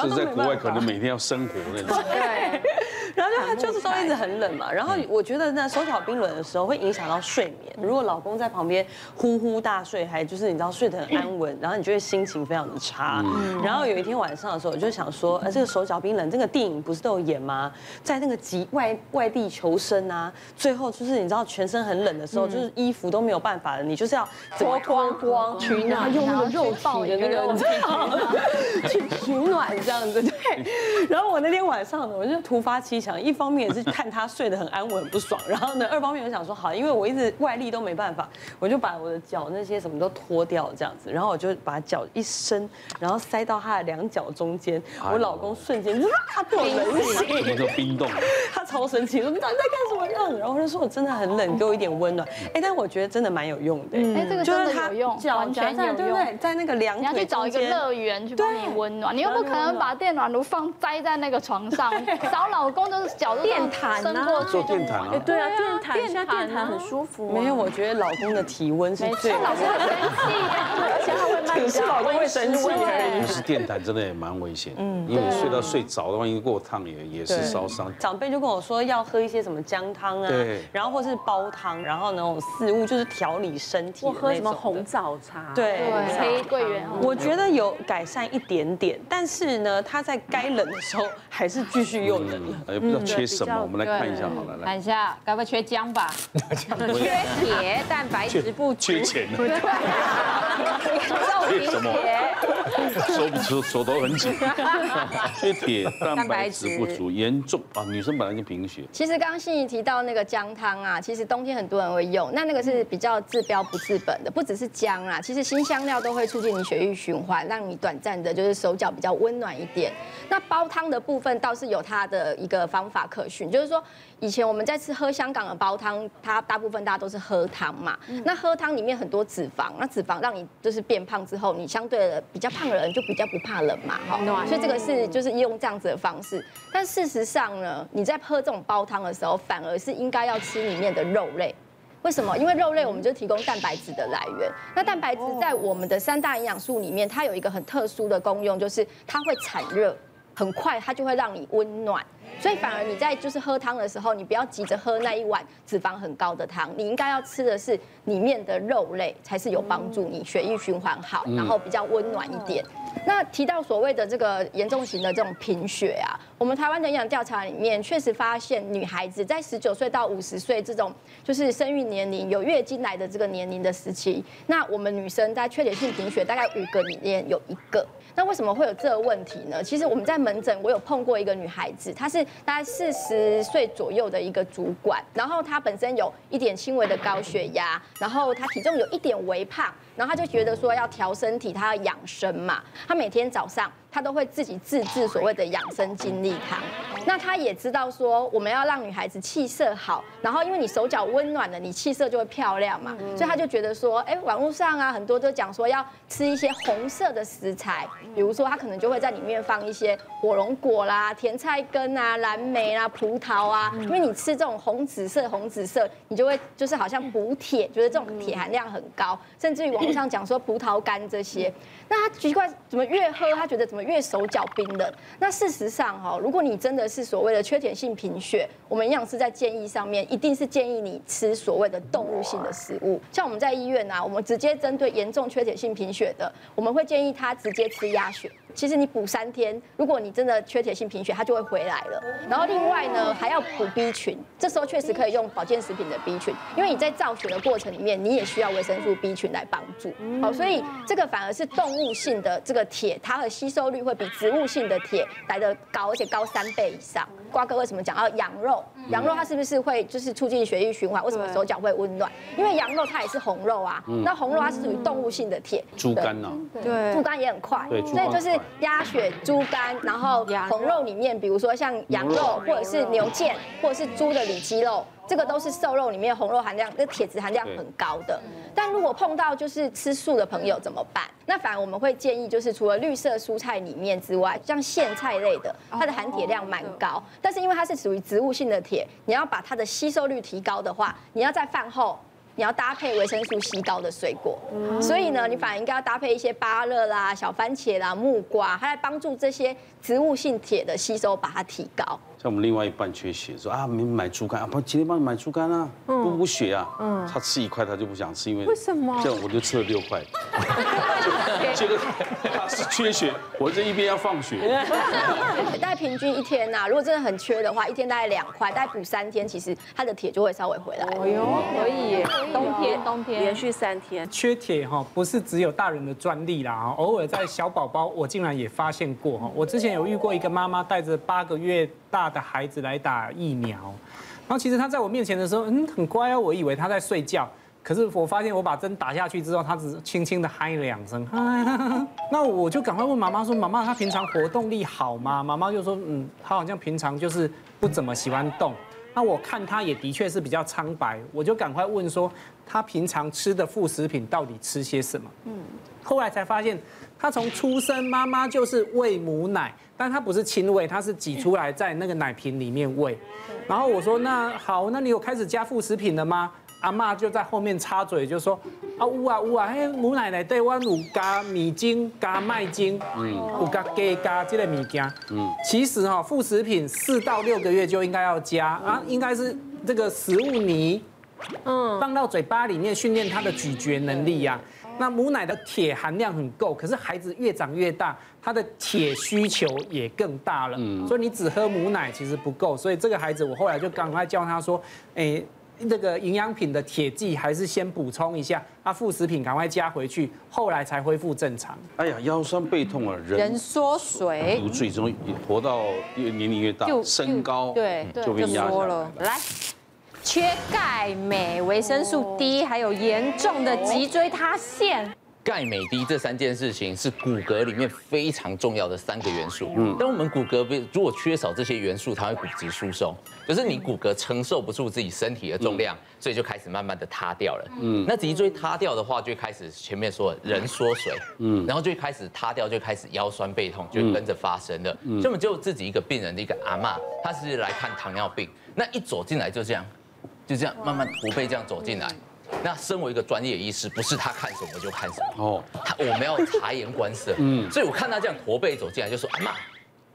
就是在国外可能每天要生活那种。对。然后就他就是都一直很冷嘛，然后我觉得呢，手脚冰冷的时候会影响到睡眠。如果老公在旁边呼呼大睡，还就是你知道睡得很安稳，然后你就会心情非常的差。然后有一天晚上的时候，我就想说，呃，这个手脚冰冷，这个电影不是都有演吗？在那个极外外地求生啊，最后就是你知道全身很冷的时候，就是衣服都没有办法了，你就是要脱光光取暖，用那个肉体的那个你知道去取暖这样子。对。然后我那天晚上呢，我就突发奇想。一方面也是看他睡得很安稳很不爽，然后呢，二方面我想说好，因为我一直外力都没办法，我就把我的脚那些什么都脱掉这样子，然后我就把脚一伸，然后塞到他的两脚中间，我老公瞬间就他多冷血，就冰冻，他超神奇，说你到底在干什么？样？然后我就说我真的很冷，给我一点温暖。哎，但我觉得真的蛮有用的，哎，这个真的有用，完全有用，对不对？在那个两腿你要去找一个乐园去帮你温暖，你又不可能把电暖炉放栽在那个床上，找老公就是脚都电毯啊，做电毯啊，对啊，电毯，现在电毯很舒服。没有，我觉得老公的体温是最。老公很生气，而且他会慢是老公会生气。其实电毯真的也蛮危险，嗯，因为你睡到睡着的话，因为过烫也也是烧伤。长辈就跟我说要喝一些什么姜汤啊，对，然后或是煲汤，然后那种四物就是调理身体。我喝什么红枣茶？对，黑桂圆。我觉得有改善一点点，但是呢，他在该冷的时候还是继续又冷。也不知道缺什么，我们来看一下好了，来看一下，该不会缺姜吧？缺铁，蛋白质不足。缺钱。对。缺什么？手不手手头很紧。缺铁，蛋白质不足，严重啊！女生本来就贫血。其实刚刚欣怡提到那个姜汤啊，其实冬天很多人会用，那那个是比较治标不治本的，不只是姜啊，其实新香料都会促进你血液循环，让你短暂的就是手脚比较温暖一点。那煲汤的部分倒是有它的一个方法可循，就是说以前我们在吃喝香港的煲汤，它大部分大家都是喝汤嘛，那喝汤里面很多脂肪，那脂肪让你就是变胖之后，你相对的比较胖的人就比较不怕冷嘛，哈，所以这个是就是用这样子的方式。但事实上呢，你在喝这种煲汤的时候，反而是应该要吃里面的肉类。为什么？因为肉类我们就提供蛋白质的来源。那蛋白质在我们的三大营养素里面，它有一个很特殊的功用，就是它会产热。很快它就会让你温暖，所以反而你在就是喝汤的时候，你不要急着喝那一碗脂肪很高的汤，你应该要吃的是里面的肉类，才是有帮助你血液循环好，然后比较温暖一点。那提到所谓的这个严重型的这种贫血啊，我们台湾的营养调查里面确实发现，女孩子在十九岁到五十岁这种就是生育年龄有月经来的这个年龄的时期，那我们女生在缺铁性贫血大概五个里面有一个。那为什么会有这个问题呢？其实我们在门诊，我有碰过一个女孩子，她是大概四十岁左右的一个主管，然后她本身有一点轻微的高血压，然后她体重有一点微胖，然后他就觉得说要调身体，他要养生嘛，他每天早上。他都会自己自制所谓的养生精力汤。那他也知道说，我们要让女孩子气色好，然后因为你手脚温暖了，你气色就会漂亮嘛。所以他就觉得说，哎，网络上啊很多都讲说要吃一些红色的食材，比如说他可能就会在里面放一些火龙果啦、甜菜根啊、蓝莓啦、葡萄啊，因为你吃这种红紫色、红紫色，你就会就是好像补铁，觉得这种铁含量很高，甚至于网络上讲说葡萄干这些。那他奇怪，怎么越喝他觉得怎么越手脚冰冷？那事实上哈，如果你真的是所谓的缺铁性贫血，我们营养师在建议上面，一定是建议你吃所谓的动物性的食物。像我们在医院啊，我们直接针对严重缺铁性贫血的，我们会建议他直接吃鸭血。其实你补三天，如果你真的缺铁性贫血，它就会回来了。然后另外呢，还要补 B 群，这时候确实可以用保健食品的 B 群，因为你在造血的过程里面，你也需要维生素 B 群来帮助。好，所以这个反而是动物性的这个铁，它的吸收率会比植物性的铁来得高，而且高三倍以上。瓜哥为什么讲要羊肉？羊肉它是不是会就是促进血液循环？为什么手脚会温暖？因为羊肉它也是红肉啊。那红肉它是属于动物性的铁。猪肝呐？对，猪肝也很快。对，所以就是鸭血、猪肝，然后红肉里面，比如说像羊肉或者是牛腱或者是猪的里脊肉。这个都是瘦肉里面红肉含量，这铁质含量很高的。但如果碰到就是吃素的朋友怎么办？那反而我们会建议，就是除了绿色蔬菜里面之外，像苋菜类的，它的含铁量蛮高。但是因为它是属于植物性的铁，你要把它的吸收率提高的话，你要在饭后。你要搭配维生素 C 高的水果，所以呢，你反而应该要搭配一些芭乐啦、小番茄啦、木瓜，它来帮助这些植物性铁的吸收，把它提高。像我们另外一半缺血，说啊，你买猪肝啊，不，今天帮你买猪肝啊，补补血啊。嗯，他吃一块他就不想吃，因为为什么？这样我就吃了六块。这个他是缺血，我这一边要放血。大概平均一天呐，如果真的很缺的话，一天大概两块，大概补三天，其实他的铁就会稍微回来。哎呦，可以。冬天，冬天连续三天缺铁哈，不是只有大人的专利啦，偶尔在小宝宝，我竟然也发现过哈。我之前有遇过一个妈妈带着八个月大的孩子来打疫苗，然后其实他在我面前的时候，嗯，很乖哦，我以为他在睡觉，可是我发现我把针打下去之后，他只是轻轻的嗨了两声，那我就赶快问妈妈说，妈妈，他平常活动力好吗？妈妈就说，嗯，他好像平常就是不怎么喜欢动。那我看他也的确是比较苍白，我就赶快问说，他平常吃的副食品到底吃些什么？嗯，后来才发现，他从出生妈妈就是喂母奶，但它不是亲喂，它是挤出来在那个奶瓶里面喂。然后我说，那好，那你有开始加副食品了吗？阿妈就在后面插嘴，就说啊有啊有啊，嘿母奶奶对我有加米精、加麦精，嗯，有加鸡加这个物件，嗯，其实哈副食品四到六个月就应该要加啊，应该是这个食物泥，嗯，放到嘴巴里面训练它的咀嚼能力呀。那母奶的铁含量很够，可是孩子越长越大，他的铁需求也更大了，嗯，所以你只喝母奶其实不够，所以这个孩子我后来就赶快教他说，哎。那个营养品的铁剂还是先补充一下，啊副食品赶快加回去，后来才恢复正常。哎呀，腰酸背痛啊，人人缩水，最终活到越年龄越大，身高对就被压下了。来，缺钙、镁、维生素 D，还有严重的脊椎塌陷。钙、镁、D 这三件事情是骨骼里面非常重要的三个元素。嗯，当我们骨骼如果缺少这些元素，它会骨质疏松，就是你骨骼承受不住自己身体的重量，所以就开始慢慢的塌掉了。嗯，那脊椎塌掉的话，就会开始前面说人缩水，嗯，然后就会开始塌掉，就开始腰酸背痛，就跟着发生了。嗯，所以我们就自己一个病人的一个阿嬷，她是来看糖尿病，那一走进来就这样，就这样慢慢驼背这样走进来。那身为一个专业医师，不是他看什么就看什么。哦，他我们要察言观色，嗯，所以我看他这样驼背走进来，就说阿妈，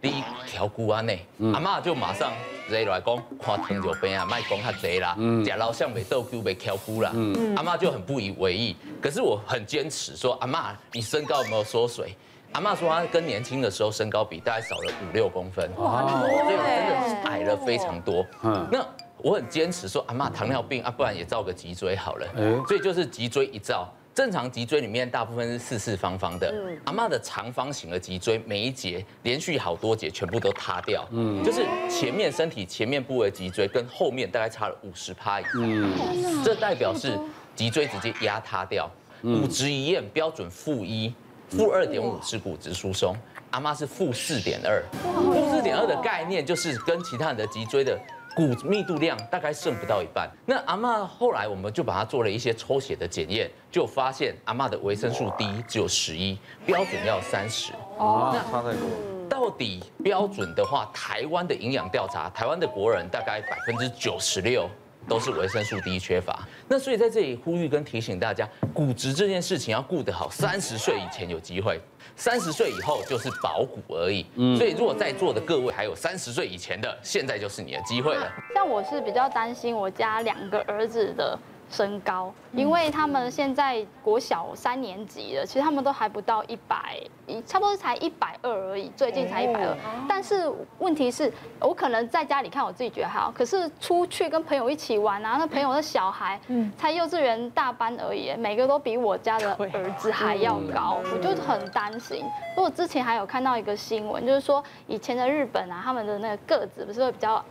第一条骨啊内，阿妈就马上坐来讲，看糖尿病啊，卖讲较济啦，嗯，假老像没豆腐没调骨啦，嗯，阿妈就很不以为意，可是我很坚持说，阿妈你身高有没有缩水？阿妈说她跟年轻的时候身高比，大概少了五六公分，哇，所以真的是矮了非常多，嗯，那。我很坚持说，阿妈糖尿病啊，不然也照个脊椎好了。所以就是脊椎一照，正常脊椎里面大部分是四四方方的。阿妈的长方形的脊椎，每一节连续好多节全部都塌掉。嗯，就是前面身体前面部位脊椎跟后面大概差了五十趴以上。这代表是脊椎直接压塌掉。骨质一验标准负一，负二点五是骨质疏松，阿妈是负四点二。负四点二的概念就是跟其他人的脊椎的。骨密度量大概剩不到一半。那阿妈后来我们就把它做了一些抽血的检验，就发现阿妈的维生素 D 只有十一，标准要三十。哦，那差太多。到底标准的话，台湾的营养调查，台湾的国人大概百分之九十六都是维生素 D 缺乏。那所以在这里呼吁跟提醒大家，骨质这件事情要顾得好，三十岁以前有机会，三十岁以后就是保骨而已。所以如果在座的各位还有三十岁以前的，现在就是你的机会了。像我是比较担心我家两个儿子的。身高，因为他们现在国小三年级了，其实他们都还不到一百，差不多才一百二而已，最近才一百二。但是问题是，我可能在家里看我自己觉得还好，可是出去跟朋友一起玩啊，那朋友的小孩，才幼稚园大班而已，每个都比我家的儿子还要高，我就很担心。我之前还有看到一个新闻，就是说以前的日本啊，他们的那个个子不是会比较。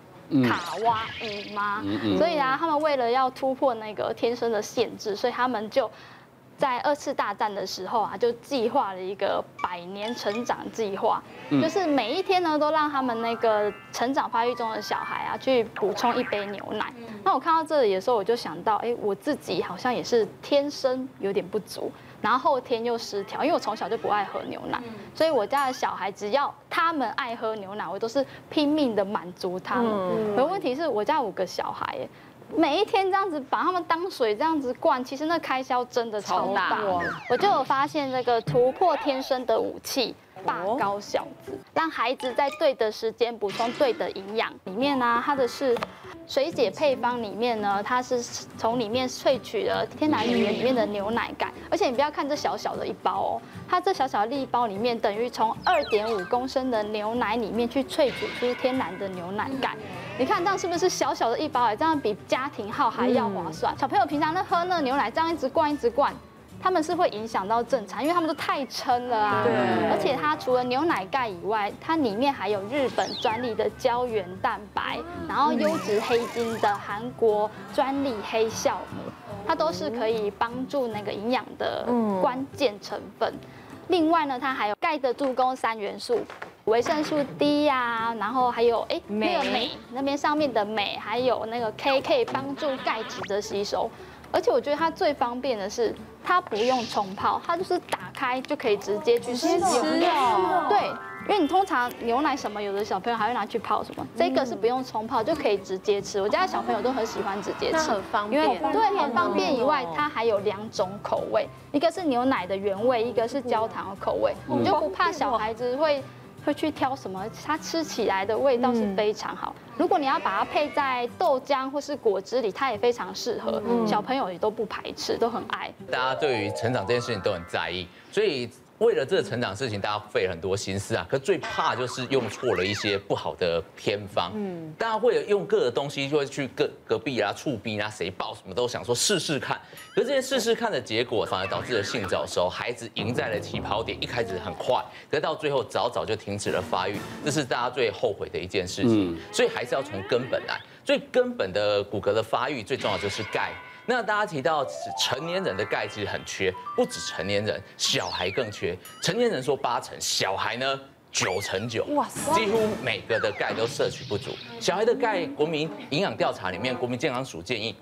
卡哇伊吗？所以啊，他们为了要突破那个天生的限制，所以他们就在二次大战的时候啊，就计划了一个百年成长计划，就是每一天呢，都让他们那个成长发育中的小孩啊，去补充一杯牛奶。那我看到这里的时候，我就想到，哎，我自己好像也是天生有点不足。然后后天又失调，因为我从小就不爱喝牛奶，所以我家的小孩只要他们爱喝牛奶，我都是拼命的满足他们。可问题是我家五个小孩，每一天这样子把他们当水这样子灌，其实那开销真的超大。我就有发现这个突破天生的武器。霸高小子，让孩子在对的时间补充对的营养。里面呢，它的是水解配方里面呢，它是从里面萃取了天然乳源里面的牛奶钙。而且你不要看这小小的一包哦，它这小小的粒包里面等于从二点五公升的牛奶里面去萃取出天然的牛奶钙。你看这样是不是小小的一包哎？这样比家庭号还要划算。小朋友平常在喝那个牛奶，这样一直灌一直灌。他们是会影响到正常，因为他们都太撑了啊。对。而且它除了牛奶钙以外，它里面还有日本专利的胶原蛋白，然后优质黑金的韩国专利黑酵母，它都是可以帮助那个营养的关键成分。另外呢，它还有钙的助攻三元素，维生素 D 呀，然后还有哎那个镁那边上面的镁，还有那个 K 可以帮助钙质的吸收。而且我觉得它最方便的是，它不用冲泡，它就是打开就可以直接去吃哦。对，因为你通常牛奶什么，有的小朋友还会拿去泡什么，这个是不用冲泡就可以直接吃。我家的小朋友都很喜欢直接吃，很方便。因为对，很方便以外，它还有两种口味，一个是牛奶的原味，一个是焦糖的口味，你就不怕小孩子会。会去挑什么？它吃起来的味道是非常好。如果你要把它配在豆浆或是果汁里，它也非常适合。小朋友也都不排斥，都很爱。大家对于成长这件事情都很在意，所以。为了这个成长事情，大家费很多心思啊。可最怕就是用错了一些不好的偏方。嗯，大家会用各个东西，就会去隔隔壁啊、厝边啊，谁报什么都想说试试看。可是这些试试看的结果，反而导致了性早熟，孩子赢在了起跑点，一开始很快，可是到最后早早就停止了发育，这是大家最后悔的一件事情。所以还是要从根本来。最根本的骨骼的发育，最重要就是钙。那大家提到成年人的钙其实很缺，不止成年人，小孩更缺。成年人说八成，小孩呢九成九，哇塞，几乎每个的钙都摄取不足。小孩的钙，国民营养调查里面，国民健康署建议。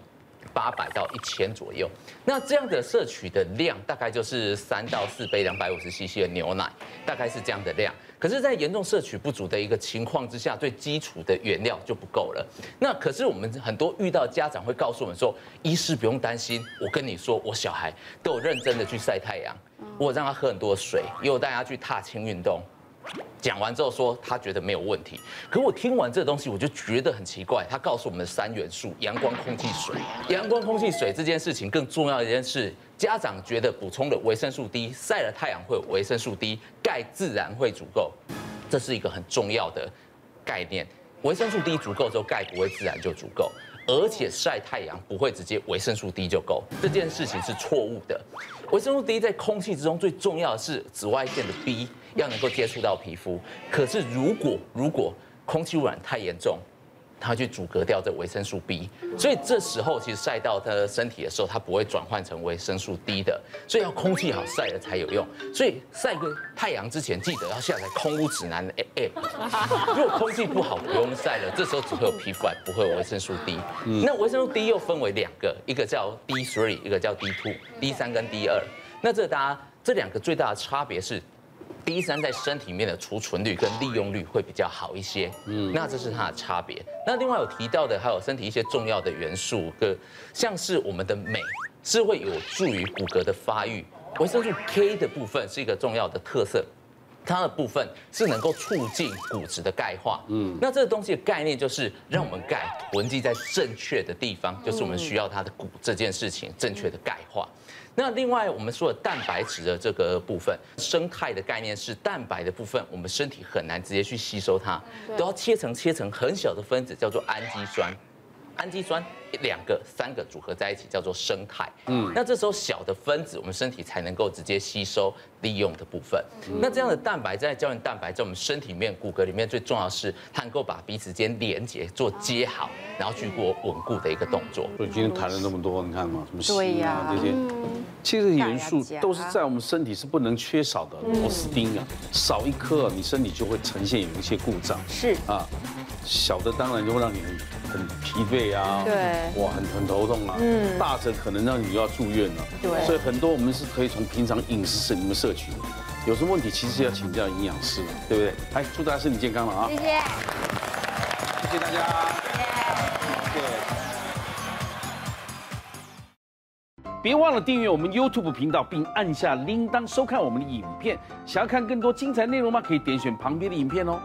八百到一千左右，那这样的摄取的量大概就是三到四杯两百五十 CC 的牛奶，大概是这样的量。可是，在严重摄取不足的一个情况之下，最基础的原料就不够了。那可是我们很多遇到家长会告诉我们说，医师不用担心，我跟你说，我小孩都有认真的去晒太阳，我让他喝很多水，也有带他去踏青运动。讲完之后说他觉得没有问题，可我听完这个东西我就觉得很奇怪。他告诉我们的三元素：阳光、空气、水。阳光、空气、水这件事情更重要的一件事，家长觉得补充的维生素 D，晒了太阳会有维生素 D，钙自然会足够，这是一个很重要的概念。维生素 D 足够之后，钙不会自然就足够。而且晒太阳不会直接维生素 D 就够，这件事情是错误的。维生素 D 在空气之中最重要的是紫外线的 B 要能够接触到皮肤，可是如果如果空气污染太严重。它去阻隔掉这维生素 B，所以这时候其实晒到它的身体的时候，它不会转换成维生素 D 的，所以要空气好晒了才有用。所以晒个太阳之前，记得要下载空污指南的 App。如果空气不好，不用晒了，这时候只会有皮肤癌，不会有维生素 D。那维生素 D 又分为两个，一个叫 D3，一个叫 D2，D3 跟 D2。那这大家这两个最大的差别是 D 三在身体里面的储存率跟利用率会比较好一些。嗯，那这是它的差别。那另外有提到的还有身体一些重要的元素，个像是我们的镁是会有助于骨骼的发育，维生素 K 的部分是一个重要的特色。它的部分是能够促进骨质的钙化，嗯，那这个东西的概念就是让我们钙囤积在正确的地方，就是我们需要它的骨这件事情正确的钙化。那另外我们说的蛋白质的这个部分，生态的概念是蛋白的部分，我们身体很难直接去吸收它，都要切成切成很小的分子，叫做氨基酸。氨基酸两个、三个组合在一起叫做生态。嗯，那这时候小的分子，我们身体才能够直接吸收利用的部分。那这样的蛋白在胶原蛋白在我们身体里面、骨骼里面最重要的是，它能够把彼此间连接做接好，然后去做稳固的一个动作。所以今天谈了那么多，你看嘛，什么锌啊这些，其实元素都是在我们身体是不能缺少的。螺丝钉啊，少一颗，你身体就会呈现有一些故障。是啊。小的当然就会让你很很疲惫啊，对，哇，很很头痛啊，嗯，大则可能让你就要住院了，对，所以很多我们是可以从平常饮食里面摄取的，有什么问题其实要请教营养师，对不对？哎，祝大家身体健康了啊！谢谢，谢谢大家。别忘了订阅我们 YouTube 频道，并按下铃铛收看我们的影片。想要看更多精彩内容吗？可以点选旁边的影片哦。